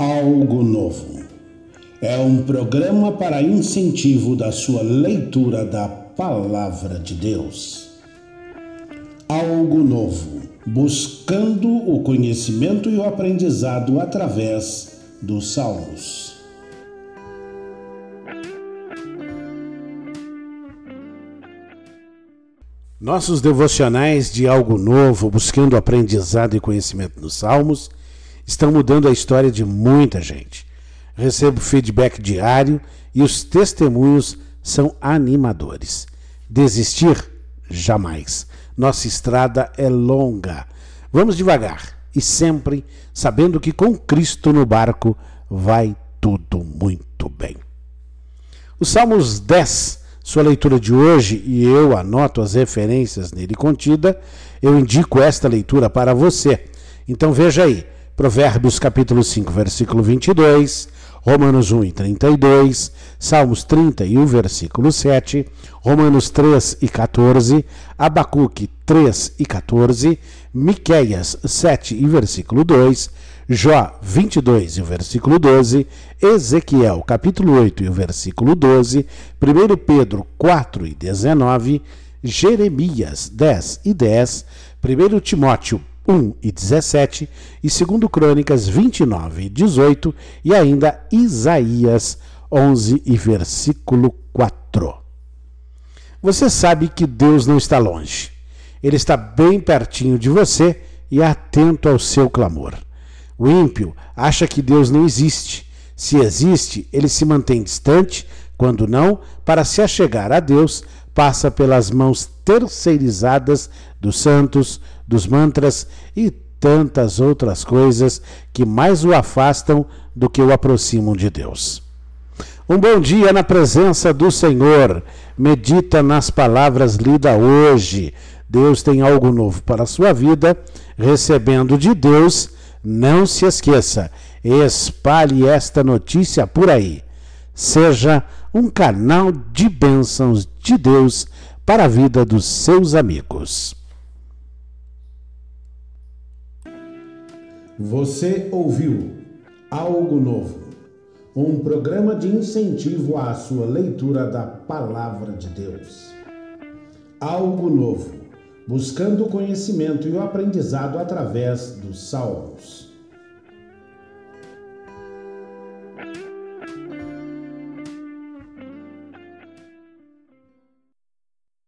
Algo Novo. É um programa para incentivo da sua leitura da Palavra de Deus. Algo Novo. Buscando o conhecimento e o aprendizado através dos Salmos. Nossos devocionais de algo novo, buscando aprendizado e conhecimento nos Salmos, estão mudando a história de muita gente. Recebo feedback diário e os testemunhos são animadores. Desistir? Jamais. Nossa estrada é longa. Vamos devagar e sempre sabendo que com Cristo no barco vai tudo muito bem. O Salmos 10, sua leitura de hoje, e eu anoto as referências nele contida, eu indico esta leitura para você. Então veja aí, Provérbios capítulo 5, versículo 22, Romanos 1 e 32, Salmos 31, versículo 7, Romanos 3 e 14, Abacuque 3 e 14, Miqueias 7 e versículo 2, Jó 22 e o versículo 12, Ezequiel capítulo 8 e o versículo 12, 1 Pedro 4 e 19, Jeremias 10 e 10, 1 Timóteo 1 e 17, e 2 Crônicas 29 e 18, e ainda Isaías 11 e versículo 4. Você sabe que Deus não está longe. Ele está bem pertinho de você e atento ao seu clamor. O ímpio acha que Deus não existe. Se existe, ele se mantém distante, quando não, para se achegar a Deus, passa pelas mãos terceirizadas dos santos, dos mantras e tantas outras coisas que mais o afastam do que o aproximam de Deus. Um bom dia na presença do Senhor. Medita nas palavras lidas hoje. Deus tem algo novo para a sua vida. Recebendo de Deus, não se esqueça, espalhe esta notícia por aí. Seja um canal de bênçãos de Deus para a vida dos seus amigos. Você ouviu Algo Novo, um programa de incentivo à sua leitura da Palavra de Deus. Algo Novo, buscando o conhecimento e o aprendizado através dos Salmos.